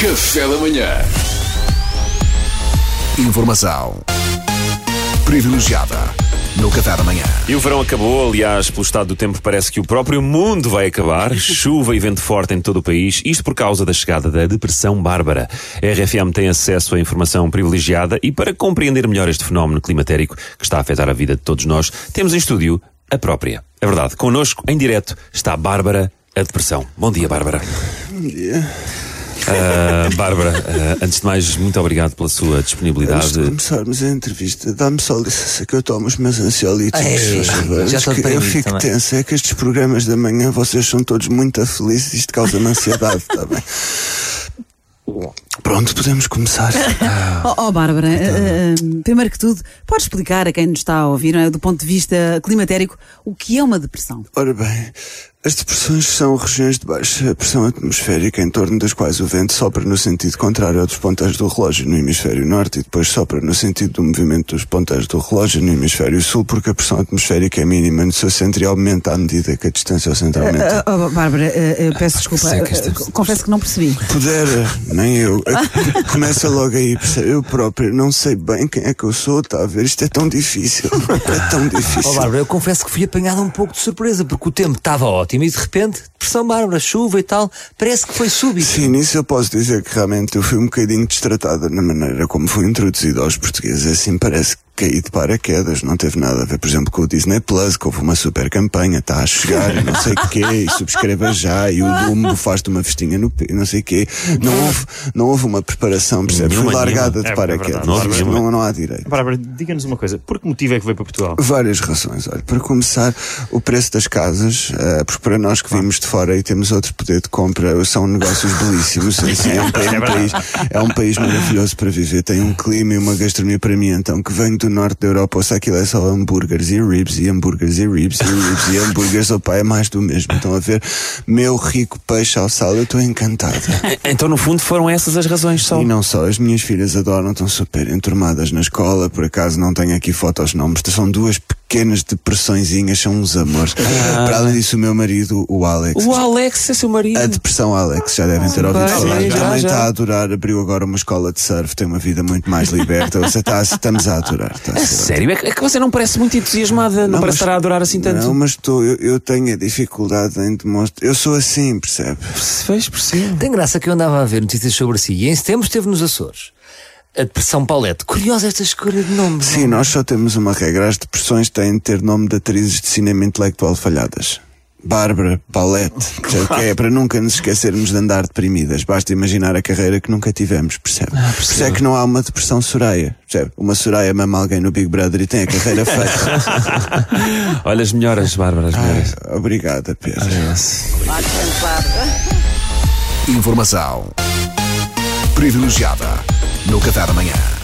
Café da manhã. Informação privilegiada no Café da Manhã. E o verão acabou, aliás, pelo estado do tempo parece que o próprio mundo vai acabar. Chuva e vento forte em todo o país, isto por causa da chegada da depressão bárbara. A RFM tem acesso a informação privilegiada e para compreender melhor este fenómeno climatérico que está a afetar a vida de todos nós, temos em estúdio a própria. É verdade, connosco, em direto, está a Bárbara, a depressão. Bom dia, Bárbara. Bom dia. Uh, Bárbara, uh, antes de mais, muito obrigado pela sua Antes disponibilidade. de começarmos a entrevista, dá-me só licença que eu tomo os meus ansiolíticos. Ei, faz favor. já estou que eu fico também. tenso. É que estes programas da manhã vocês são todos muito felizes. Isto causa-me ansiedade, está bem? Pronto, podemos começar. Oh, oh, Bárbara, eh, eh, primeiro que tudo, pode explicar a quem nos está a ouvir, não é, do ponto de vista climatérico, o que é uma depressão? Ora bem, as depressões são regiões de baixa pressão atmosférica em torno das quais o vento sopra no sentido contrário ao dos ponteiros do relógio no hemisfério norte e depois sopra no sentido do movimento dos ponteiros do relógio no hemisfério sul porque a pressão atmosférica é mínima no seu centro e aumenta à medida que a distância ao centro aumenta. Ah, oh, Bárbara, eh, eu peço desculpa, seca esta- eh, confesso que não percebi. Pudera, nem eu. Começa logo aí, percebe? eu próprio não sei bem quem é que eu sou, está a ver? Isto é tão difícil. É tão Ó difícil. Bárbara, eu confesso que fui apanhada um pouco de surpresa, porque o tempo estava ótimo e de repente, depressão Bárbara, chuva e tal, parece que foi súbito. Sim, nisso eu posso dizer que realmente eu fui um bocadinho destratada na maneira como fui introduzido aos portugueses. Assim parece que caí de paraquedas, não teve nada a ver, por exemplo, com o Disney Plus, que houve uma super campanha, está a chegar e não sei o quê, e subscreva já, e o Dumbo faz-te uma festinha no pé, não sei o quê. Não houve, não houve uma preparação, percebes? Fui Nenhuma, largada de É, é paraquedas. verdade, não não, há direito. Bárbara, diga-nos uma coisa. Por que motivo é que veio para Portugal? Várias razões. Olha, para começar, o preço das casas, eh, porque para nós que vimos de fora e temos outro poder de compra, são negócios belíssimos. Assim, é, um, é um país, é um país maravilhoso para viver. Tem um clima e uma gastronomia para mim, então, que venho do norte da Europa, ou se aquilo é só hambúrgueres e ribs, e hambúrgueres e ribs, e ribs e hambúrgueres, opa, é mais do mesmo. Estão a ver? Meu rico peixe ao sal, eu estou encantada. Então, no fundo, foram essas as razões só. E não só, as minhas filhas adoram, estão super enturmadas na escola, por acaso não tenho aqui fotos nomes, são duas pequenas depressõezinhas, são uns amores. Para além disso, o meu marido, o Alex. O Alex é seu marido. A depressão Alex, já devem ter ouvido Vai, falar. Também já. está a adorar, abriu agora uma escola de surf, tem uma vida muito mais liberta. Você está, estamos a adorar. Está a sério? É que, é que você não parece muito entusiasmada, não, parece mas- estar a adorar assim tanto. Não, mas estou, eu, eu tenho a dificuldade em demonstrar. Eu sou assim, percebe? Fez por si. Tem graça que eu andava a ver notícias sobre si e em setembro esteve nos Açores. A depressão Paulette. Curiosa esta escolha de nome. Sim, nós só temos uma regra. As depressões têm de ter nome de atrizes de cinema intelectual falhadas. Bárbara, Paulette, já que é para nunca nos esquecermos de andar deprimidas. Basta imaginar a carreira que nunca tivemos, percebe? Por isso é que não há uma depressão Soraya, percebe? Uma Soraya mama alguém no Big Brother e tem a carreira feita. Olha as melhoras, Bárbara, as melhoras. Ai, obrigada, Pedro. Informação privilegiada no Café da Manhã.